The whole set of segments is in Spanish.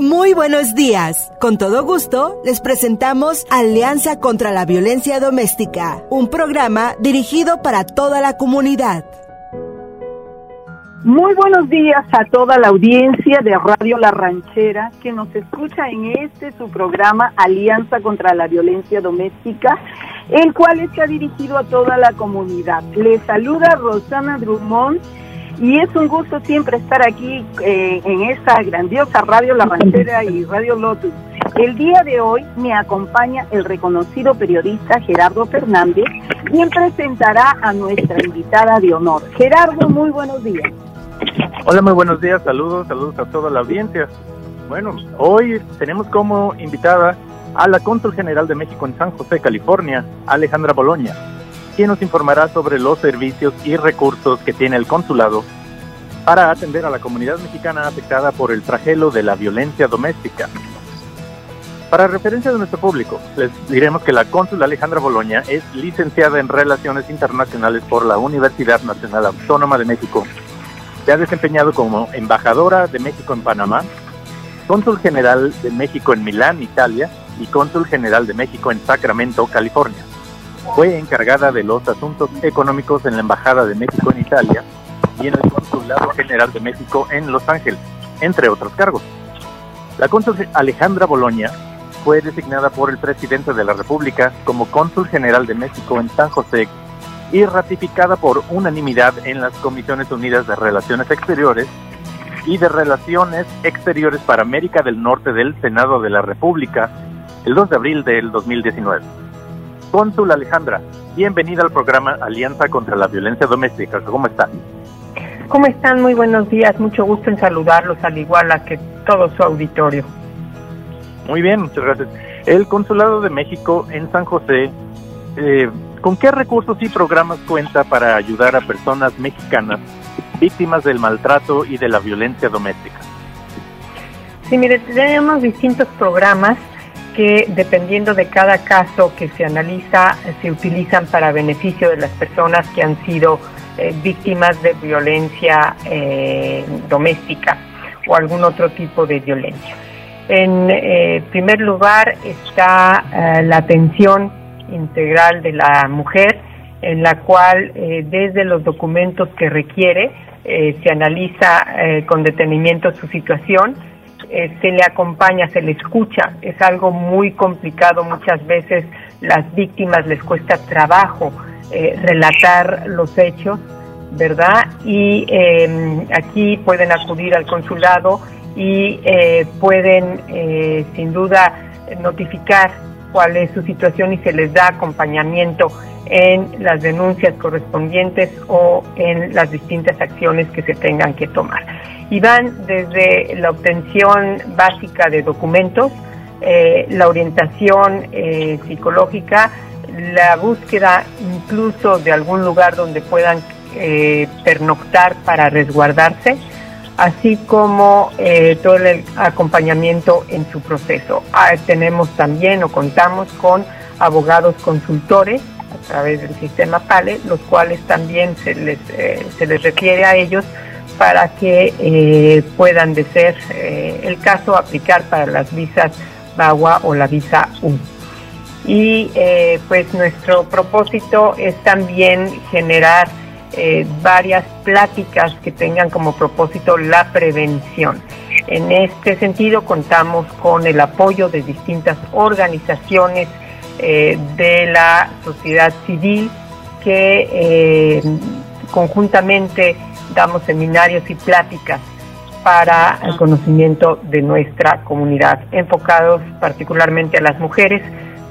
Muy buenos días. Con todo gusto, les presentamos Alianza contra la Violencia Doméstica, un programa dirigido para toda la comunidad. Muy buenos días a toda la audiencia de Radio La Ranchera que nos escucha en este su programa Alianza contra la Violencia Doméstica, el cual está dirigido a toda la comunidad. Les saluda Rosana Drummond y es un gusto siempre estar aquí eh, en esta grandiosa Radio La Ranchera y Radio Lotus. El día de hoy me acompaña el reconocido periodista Gerardo Fernández, quien presentará a nuestra invitada de honor. Gerardo, muy buenos días. Hola, muy buenos días, saludos, saludos a toda la audiencia. Bueno, hoy tenemos como invitada a la cónsul general de México en San José, California, Alejandra Boloña quien nos informará sobre los servicios y recursos que tiene el consulado para atender a la comunidad mexicana afectada por el flagelo de la violencia doméstica. Para referencia de nuestro público, les diremos que la cónsul Alejandra Boloña es licenciada en Relaciones Internacionales por la Universidad Nacional Autónoma de México. Se ha desempeñado como embajadora de México en Panamá, cónsul general de México en Milán, Italia, y cónsul general de México en Sacramento, California. Fue encargada de los asuntos económicos en la Embajada de México en Italia y en el Consulado General de México en Los Ángeles, entre otros cargos. La cónsul Alejandra Boloña fue designada por el presidente de la República como cónsul general de México en San José y ratificada por unanimidad en las Comisiones Unidas de Relaciones Exteriores y de Relaciones Exteriores para América del Norte del Senado de la República el 2 de abril del 2019. Cónsul Alejandra, bienvenida al programa Alianza contra la Violencia Doméstica. ¿Cómo están? ¿Cómo están? Muy buenos días. Mucho gusto en saludarlos, al igual a que todo su auditorio. Muy bien, muchas gracias. El Consulado de México en San José, eh, ¿con qué recursos y programas cuenta para ayudar a personas mexicanas víctimas del maltrato y de la violencia doméstica? Sí, mire, tenemos distintos programas que dependiendo de cada caso que se analiza, se utilizan para beneficio de las personas que han sido eh, víctimas de violencia eh, doméstica o algún otro tipo de violencia. En eh, primer lugar está la atención integral de la mujer, en la cual desde los documentos que requiere se analiza con detenimiento su situación, se le acompaña, se le escucha. Es algo muy complicado. Muchas veces las víctimas les cuesta trabajo eh, relatar los hechos, ¿verdad? Y em, aquí pueden acudir al consulado y eh, pueden, sin duda, notificar cuál es su situación y se les da acompañamiento en las denuncias correspondientes o en las distintas acciones que se tengan que tomar y van desde la obtención básica de documentos, eh, la orientación eh, psicológica, la búsqueda incluso de algún lugar donde puedan eh, pernoctar para resguardarse, así como todo el acompañamiento en su proceso. Ah, tenemos también o contamos con abogados consultores a través del sistema PALE, los cuales también se les, se les refiere a ellos para que eh, puedan, de ser eh, el caso, aplicar para las visas BAGUA o la visa U. Y eh, pues nuestro propósito es también generar varias pláticas que tengan como propósito la prevención. En este sentido contamos con el apoyo de distintas organizaciones de la sociedad civil que conjuntamente damos seminarios y pláticas para el conocimiento de nuestra comunidad, enfocados particularmente a las mujeres,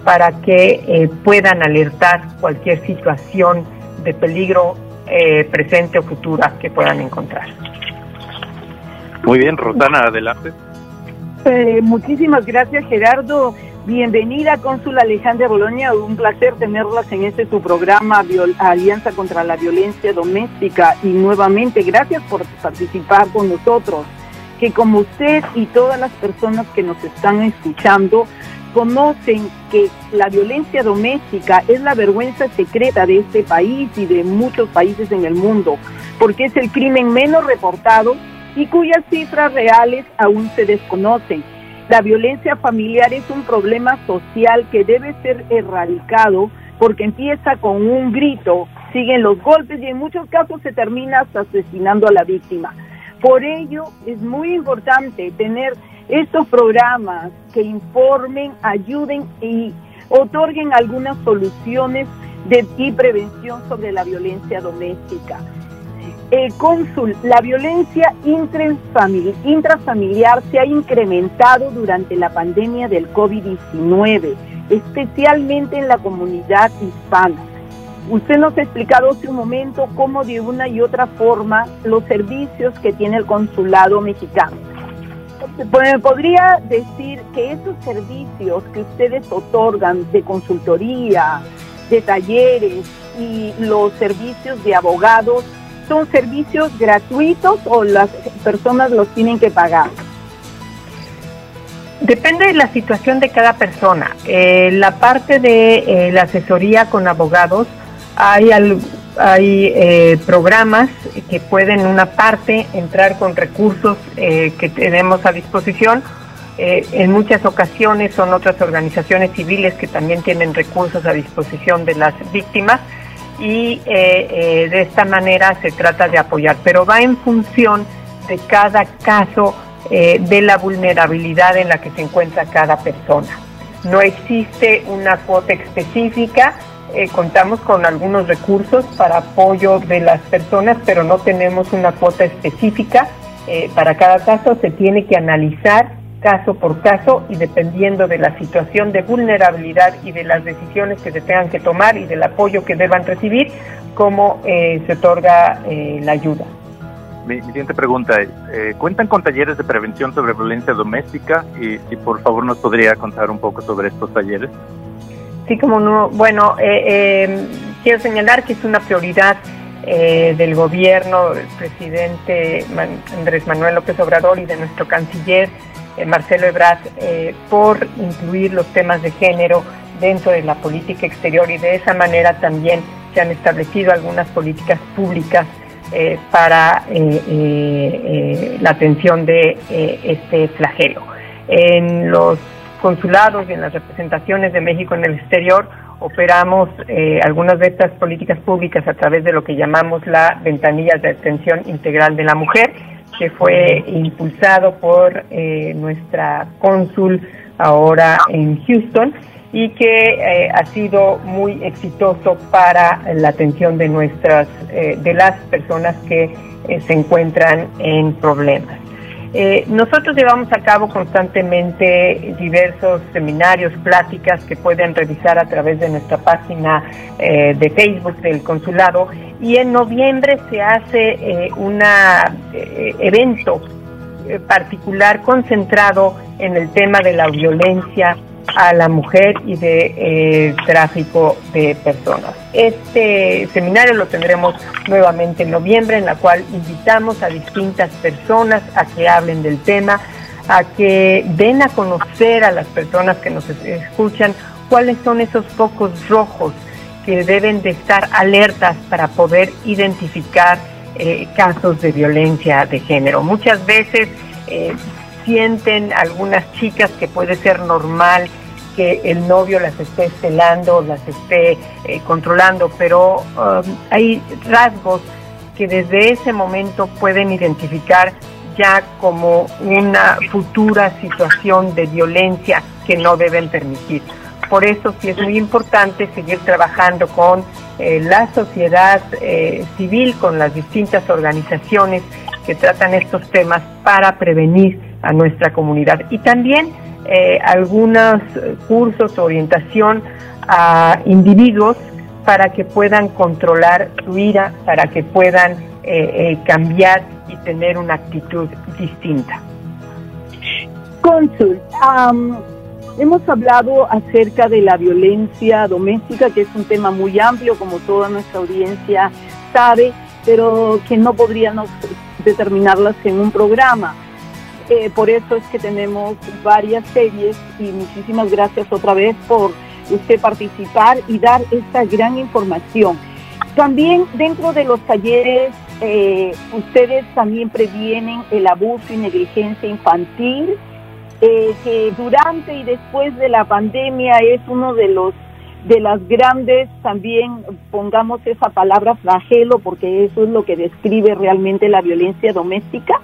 para que eh, puedan alertar cualquier situación de peligro eh, presente o futura que puedan encontrar. Muy bien, Rosana, adelante. Eh, muchísimas gracias, Gerardo. Bienvenida, cónsul Alejandra Boloña. Un placer tenerlas en este su programa Alianza contra la Violencia Doméstica. Y nuevamente, gracias por participar con nosotros. Que como usted y todas las personas que nos están escuchando, conocen que la violencia doméstica es la vergüenza secreta de este país y de muchos países en el mundo, porque es el crimen menos reportado y cuyas cifras reales aún se desconocen La violencia familiar es un problema social que debe ser erradicado porque empieza con un grito, siguen los golpes y en muchos casos se termina asesinando a la víctima. Por ello es muy importante tener estos programas que informen, ayuden y otorguen algunas soluciones de, y prevención sobre la violencia doméstica. El cónsul, la violencia intrafamiliar se ha incrementado durante la pandemia del COVID-19, especialmente en la comunidad hispana. Usted nos ha explicado hace un momento cómo de una y otra forma los servicios que tiene el consulado mexicano. Pues, podría decir que esos servicios que ustedes otorgan de consultoría, de talleres y los servicios de abogados son servicios gratuitos o las personas los tienen que pagar? Depende de la situación de cada persona. Eh, la parte de eh, la asesoría con abogados hay, hay eh, programas que pueden una parte entrar con recursos eh, que tenemos a disposición. Eh, en muchas ocasiones son otras organizaciones civiles que también tienen recursos a disposición de las víctimas y de esta manera se trata de apoyar, pero va en función de cada caso de la vulnerabilidad en la que se encuentra cada persona. No existe una cuota específica, eh, contamos con algunos recursos para apoyo de las personas, pero no tenemos una cuota específica. Eh, para cada caso se tiene que analizar caso por caso y dependiendo de la situación de vulnerabilidad y de las decisiones que se tengan que tomar y del apoyo que deban recibir, cómo eh, se otorga la ayuda. Mi, siguiente pregunta es, ¿cuentan con talleres de prevención sobre violencia doméstica? Y si por favor nos podría contar un poco sobre estos talleres. Sí, como no. Bueno, eh, eh, quiero señalar que es una prioridad eh, del gobierno, del presidente Andrés Manuel López Obrador y de nuestro canciller Marcelo Ebrard por incluir los temas de género dentro de la política exterior y de esa manera también se han establecido algunas políticas públicas para la atención de este flagelo. En los consulados y en las representaciones de México en el exterior operamos eh, algunas de estas políticas públicas a través de lo que llamamos la ventanilla de atención integral de la mujer, que fue impulsado por eh, nuestra cónsul ahora en Houston y que eh, ha sido muy exitoso para la atención de nuestras de las personas que se encuentran en problemas. Eh, nosotros llevamos a cabo constantemente diversos seminarios, pláticas que pueden revisar a través de nuestra página eh, de Facebook del consulado y en noviembre se hace un eh, evento particular concentrado en el tema de la violencia a la mujer y de eh, tráfico de personas. Este seminario lo tendremos nuevamente en noviembre, en la cual invitamos a distintas personas a que hablen del tema, a que den a conocer a las personas que nos escuchan cuáles son esos focos rojos que deben de estar alertas para poder identificar eh, casos de violencia de género. Muchas veces eh, sienten algunas chicas que puede ser normal que el novio las esté celando, las esté eh, controlando, pero um, hay rasgos que desde ese momento pueden identificar ya como una futura situación de violencia que no deben permitir. Por eso sí es muy importante seguir trabajando con eh, la sociedad eh, civil, con las distintas organizaciones que tratan estos temas para prevenir a nuestra comunidad. Y también eh, algunos cursos, orientación a individuos para que puedan controlar su ira, para que puedan eh, eh, cambiar y tener una actitud distinta. Cónsul, hemos hablado acerca de la violencia doméstica, que es un tema muy amplio, como toda nuestra audiencia sabe, pero que no podríamos determinarlas en un programa. Eh, por eso es que tenemos varias series y muchísimas gracias otra vez por usted participar y dar esta gran información. También dentro de los talleres, eh, ustedes también previenen el abuso y negligencia infantil eh, que durante y después de la pandemia es uno de los de las grandes, también pongamos esa palabra flagelo, porque eso es lo que describe realmente la violencia doméstica.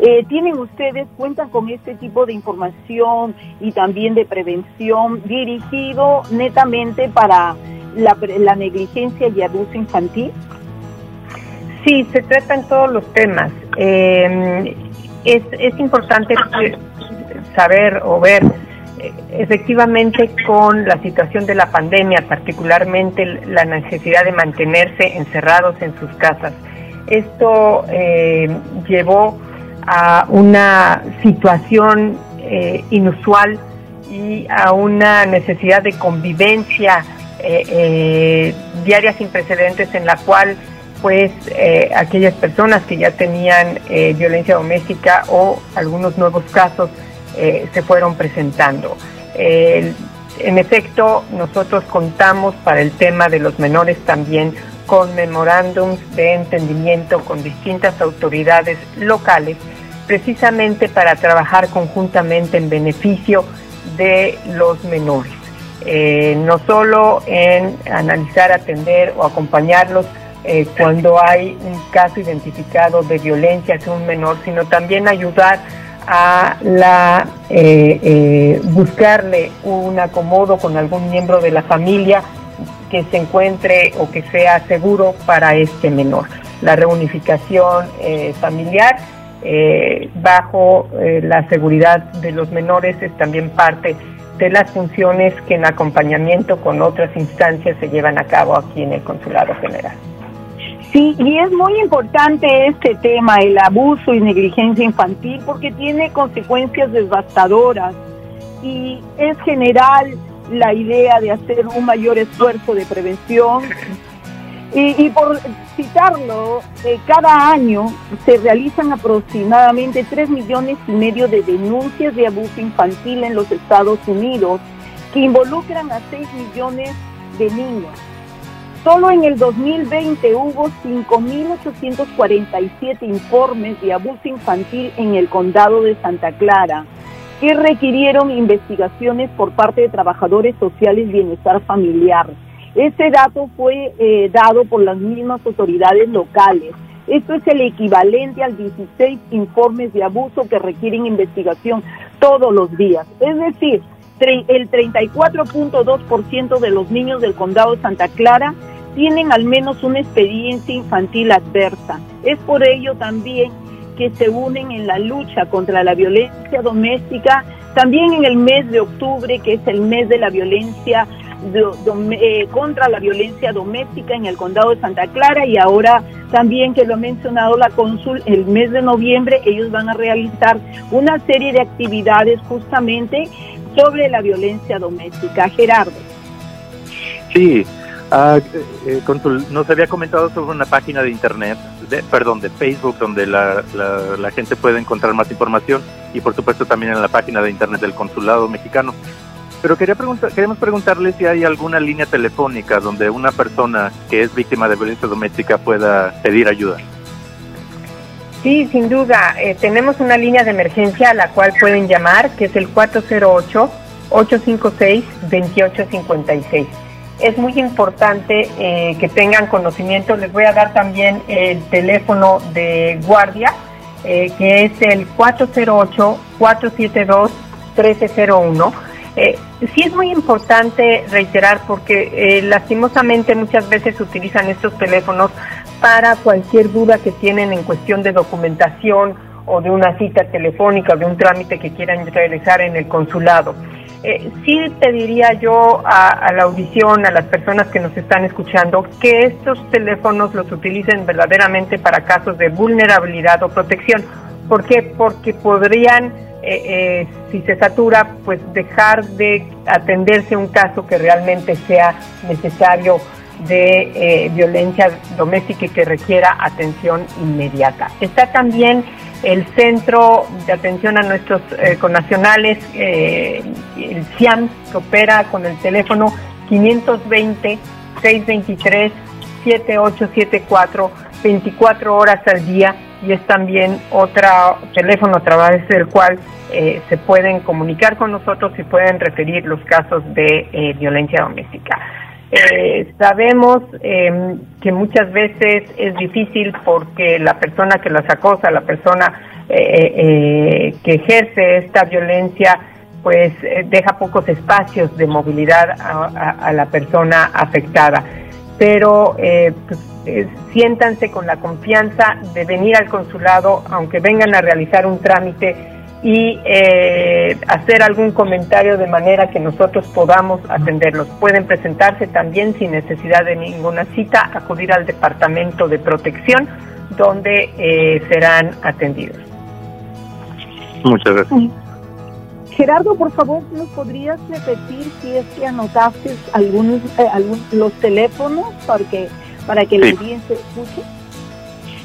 Eh, ¿Tienen ustedes, cuentan con este tipo de información y también de prevención dirigido netamente para la, la negligencia y abuso infantil? Sí, se tratan todos los temas. Eh, es, es importante saber o ver eh, efectivamente con la situación de la pandemia, particularmente la necesidad de mantenerse encerrados en sus casas. Esto eh, llevó a una situación eh, inusual y a una necesidad de convivencia diaria sin precedentes en la cual pues aquellas personas que ya tenían violencia doméstica o algunos nuevos casos eh, se fueron presentando. en efecto, nosotros contamos para el tema de los menores también con memorándums de entendimiento con distintas autoridades locales, precisamente para trabajar conjuntamente en beneficio de los menores. Eh, no solo en analizar, atender o acompañarlos eh, cuando hay un caso identificado de violencia hacia un menor, sino también ayudar a la eh, buscarle un acomodo con algún miembro de la familia que se encuentre o que sea seguro para este menor. La reunificación eh, bajo la seguridad de los menores es también parte de las funciones que en acompañamiento con otras instancias se llevan a cabo aquí en el Consulado General. Sí, y es muy importante este tema, el abuso y negligencia infantil, porque tiene consecuencias devastadoras y es general la idea de hacer un mayor esfuerzo de prevención. Y, por citarlo, eh, cada año se realizan aproximadamente 3 millones y medio de denuncias de abuso infantil en los Estados Unidos que involucran a 6 millones de niños. Solo en el 2020 hubo 5.847 informes de abuso infantil en el condado de Santa Clara que requirieron investigaciones por parte de trabajadores sociales bienestar familiar. Ese dato fue eh, dado por las mismas autoridades locales. Esto es el equivalente al 16 informes de abuso que requieren investigación todos los días. Es decir, el 34.2% de los niños del condado de Santa Clara tienen al menos una experiencia infantil adversa. Es por ello también que se unen en la lucha contra la violencia doméstica, también en el mes de octubre, que es el mes de la violencia eh, contra la violencia doméstica en el condado de Santa Clara y ahora también que lo ha mencionado la cónsul, el mes de noviembre ellos van a realizar una serie de actividades justamente sobre la violencia doméstica. Gerardo. Sí, Ah, eh, nos había comentado sobre una página de internet, de, perdón, de Facebook, donde la, la, gente puede encontrar más información y por supuesto también en la página de internet del Consulado Mexicano. Pero quería preguntar, queremos preguntarle si hay alguna línea telefónica donde una persona que es víctima de violencia doméstica pueda pedir ayuda. Sí, sin duda. Eh, tenemos una línea de emergencia a la cual pueden llamar, que es el 408-856-2856 es muy importante eh, que tengan conocimiento. Les voy a dar también el teléfono de guardia, eh, que es el 408-472-1301. Sí es muy importante reiterar porque eh, lastimosamente muchas veces utilizan estos teléfonos para cualquier duda que tienen en cuestión de documentación o de una cita telefónica o de un trámite que quieran realizar en el consulado. Eh, sí pediría yo a, la audición, a las personas que nos están escuchando, que estos teléfonos los utilicen verdaderamente para casos de vulnerabilidad o protección. ¿Por qué? Porque podrían, eh, eh, si se satura, pues dejar de atenderse un caso que realmente sea necesario de violencia doméstica y que requiera atención inmediata. Está también el Centro de Atención a Nuestros eh, Connacionales, eh, el CIAM, que opera con el teléfono 520-623-7874, 24 horas al día y es también otro teléfono a través del cual eh, se pueden comunicar con nosotros y pueden referir los casos de eh, violencia doméstica. Eh, sabemos em, que muchas veces es difícil porque la persona que las acosa, la persona que ejerce esta violencia, pues deja pocos espacios de movilidad a, la persona afectada. Pero pues, siéntanse con la confianza de venir al consulado, aunque vengan a realizar un trámite y eh, hacer algún comentario de manera que nosotros podamos atenderlos. Pueden presentarse también sin necesidad de ninguna cita, acudir al Departamento de Protección, donde eh, serán atendidos. Muchas gracias. Gerardo, por favor, ¿nos podrías repetir si es que anotaste algunos, eh, algunos los teléfonos porque para que la audiencia escuche?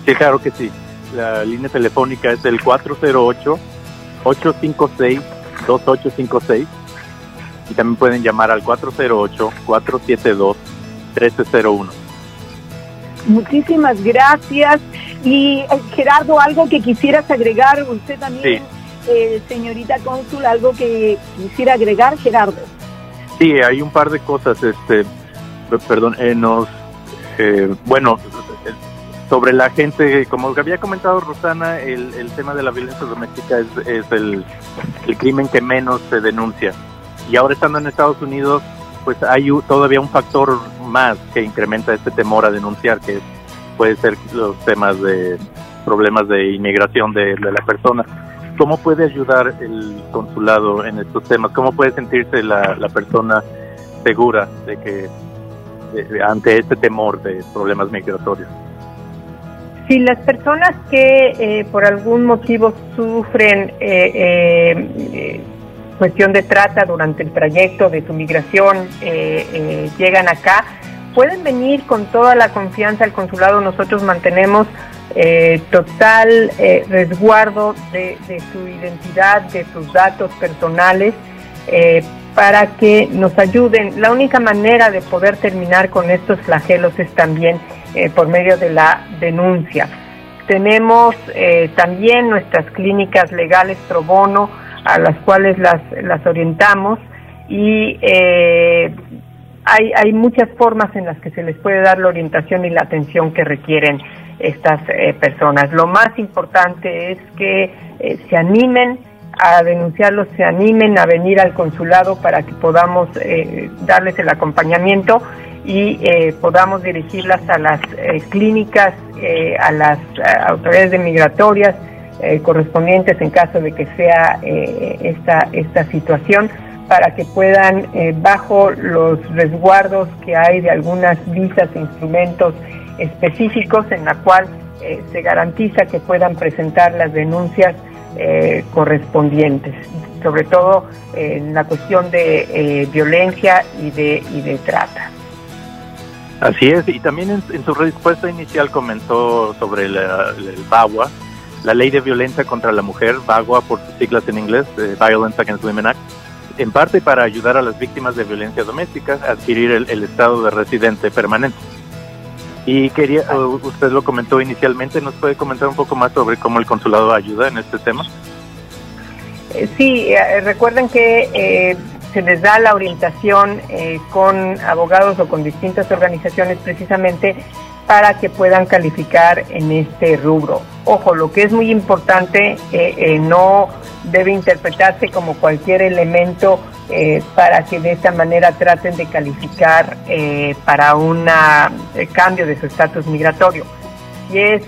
Sí, claro que sí. La línea telefónica es el 408-856-2856 y también pueden llamar al 408-472-1301. Muchísimas gracias. Y eh, Gerardo, algo que quisieras agregar, usted también, eh, señorita cónsul, algo que quisiera agregar, Gerardo. Sí, hay un par de cosas. Este, perdón, eh, nos eh, bueno, sobre la gente, como había comentado Rosana, el, el tema de la violencia doméstica es, es el, crimen que menos se denuncia. Y ahora estando en Estados Unidos, pues hay todavía un factor más que incrementa este temor a denunciar, que puede ser los temas de problemas de inmigración de, la persona. ¿Cómo puede ayudar el consulado en estos temas? ¿Cómo puede sentirse la persona segura de que ante este temor de problemas migratorios. Si las personas que eh, por algún motivo sufren eh, eh, cuestión de trata durante el trayecto de su migración llegan acá, pueden venir con toda la confianza al consulado. Nosotros mantenemos total resguardo de, de, su identidad, de sus datos personales para que nos ayuden. La única manera de poder terminar con estos flagelos es también eh, por medio de la denuncia. Tenemos eh, también nuestras clínicas legales pro bono a las cuales las, las orientamos y eh, hay, hay muchas formas en las que se les puede dar la orientación y la atención que requieren estas personas. Lo más importante es que se animen, a denunciarlos se animen a venir al consulado para que podamos eh, darles el acompañamiento y eh, podamos dirigirlas a las eh, clínicas, a las autoridades de migratorias correspondientes en caso de que sea esta, esta situación para que puedan, bajo los resguardos que hay de algunas visas e instrumentos específicos en la cual se garantiza que puedan presentar las denuncias eh, correspondientes, sobre todo en la cuestión de eh, violencia y de, y de trata. Así es, y también en, su respuesta inicial comentó sobre el BAWA, la Ley de Violencia contra la Mujer, BAWA por sus siglas en inglés, eh, Violence Against Women Act, en parte para ayudar a las víctimas de violencia doméstica a adquirir el estado de residente permanente. Y quería, usted lo comentó inicialmente, ¿nos puede comentar un poco más sobre cómo el consulado ayuda en este tema? Eh, sí, eh, recuerden que eh, se les da la orientación con abogados o con distintas organizaciones precisamente para que puedan calificar en este rubro. Ojo, lo que es muy importante, no debe interpretarse como cualquier elemento eh, para que de esta manera traten de calificar eh, para un eh, cambio de su estatus migratorio. Y es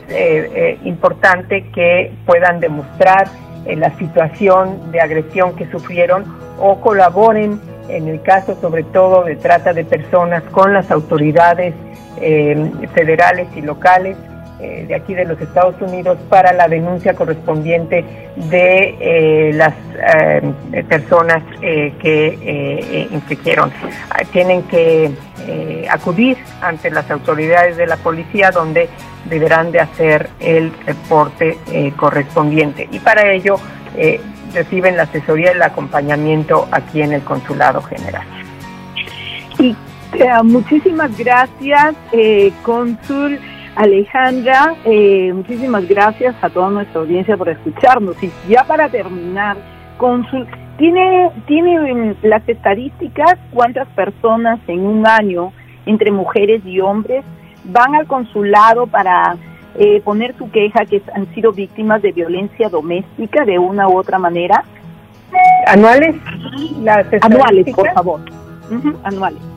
importante que puedan demostrar la situación de agresión que sufrieron o colaboren en el caso sobre todo de trata de personas con las autoridades federales y locales eh, de aquí de los Estados Unidos para la denuncia correspondiente de eh, las eh, personas que infligieron. Ah, tienen que acudir ante las autoridades de la policía donde deberán de hacer el reporte correspondiente y para ello reciben la asesoría y el acompañamiento aquí en el Consulado General. Y muchísimas gracias, cónsul. Alejandra, eh, muchísimas gracias a toda nuestra audiencia por escucharnos. Y ya para terminar, ¿tiene, ¿tiene mm, las estadísticas cuántas personas en un año, entre mujeres y hombres, van al consulado para eh, poner su queja que han sido víctimas de violencia doméstica de una u otra manera? ¿Anuales? anuales, por favor. anuales.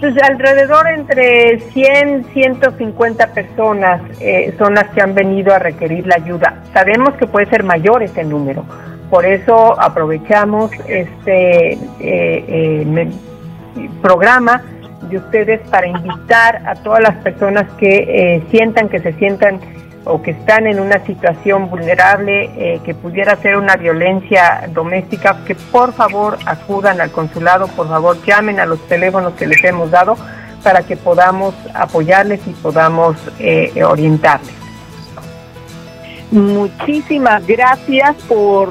Pues alrededor entre 100, 150 personas eh, son las que han venido a requerir la ayuda. Sabemos que puede ser mayor ese número, por eso aprovechamos este eh, eh, programa de ustedes para invitar a todas las personas que sientan que se sientan o que están en una situación vulnerable eh, que pudiera ser una violencia doméstica, que por favor acudan al consulado, por favor llamen a los teléfonos que les hemos dado para que podamos apoyarles y podamos eh, orientarles. Muchísimas gracias por,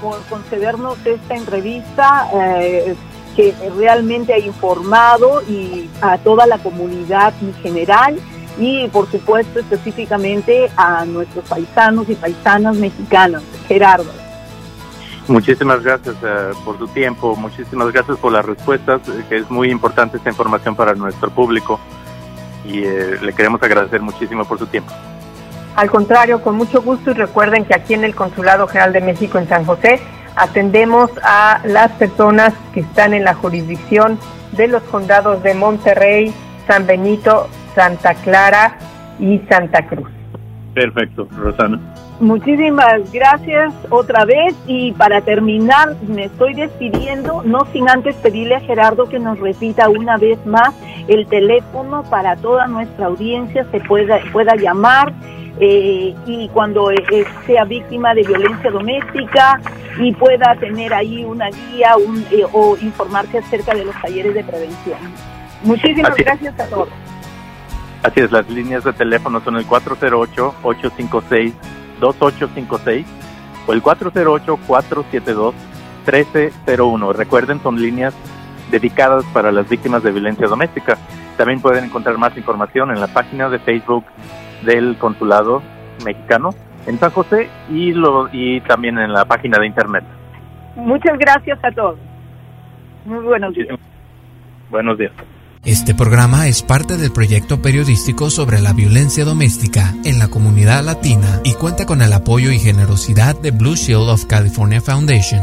por concedernos esta entrevista. Eh, que realmente ha informado y a toda la comunidad en general y por supuesto específicamente a nuestros paisanos y paisanas mexicanas. Gerardo. Muchísimas gracias eh, por tu tiempo, muchísimas gracias por las respuestas, eh, que es muy importante esta información para nuestro público y eh, le queremos agradecer muchísimo por su tiempo. Al contrario, con mucho gusto y recuerden que aquí en el Consulado General de México en San José atendemos a las personas que están en la jurisdicción de los condados de Monterrey, San Benito, Santa Clara y Santa Cruz. Perfecto, Rosana. Muchísimas gracias otra vez y para terminar me estoy despidiendo, no sin antes pedirle a Gerardo que nos repita una vez más el teléfono para toda nuestra audiencia se pueda, pueda llamar eh, y cuando eh, sea víctima de violencia doméstica y pueda tener ahí una guía eh, o informarse acerca de los talleres de prevención. Muchísimas gracias a todos. Así es, las líneas de teléfono son el 408-856-2856 o el 408-472-1301. Recuerden, son líneas dedicadas para las víctimas de violencia doméstica. También pueden encontrar más información en la página de Facebook del Consulado Mexicano en San José y, lo, y también en la página de Internet. Muchas gracias a todos. Muy buenos días. Buenos días. Este programa es parte del proyecto periodístico sobre la violencia doméstica en la comunidad latina y cuenta con el apoyo y generosidad de Blue Shield of California Foundation.